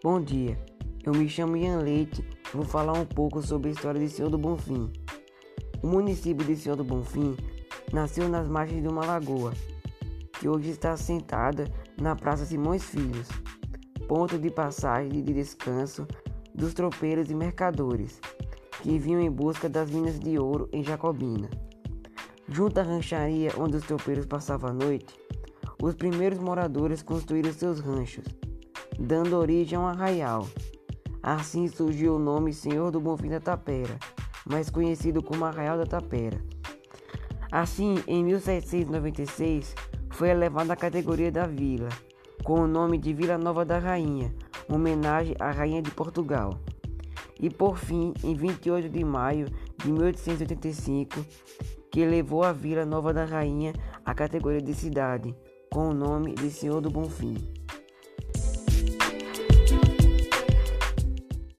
Bom dia, eu me chamo Ian Leite e vou falar um pouco sobre a história de Senhor do Bonfim. O município de Senhor do Bonfim nasceu nas margens de uma lagoa, que hoje está assentada na Praça Simões Filhos, ponto de passagem e de descanso dos tropeiros e mercadores que vinham em busca das minas de ouro em Jacobina. Junto à rancharia onde os tropeiros passavam a noite, os primeiros moradores construíram seus ranchos, dando origem a um arraial. Assim surgiu o nome Senhor do Bonfim da Tapera, mais conhecido como Arraial da Tapera. Assim, em 1796, foi elevada à categoria da vila, com o nome de Vila Nova da Rainha, homenagem à Rainha de Portugal. E por fim, em 28 de maio de 1885, que elevou a Vila Nova da Rainha à categoria de cidade, com o nome de Senhor do Bonfim.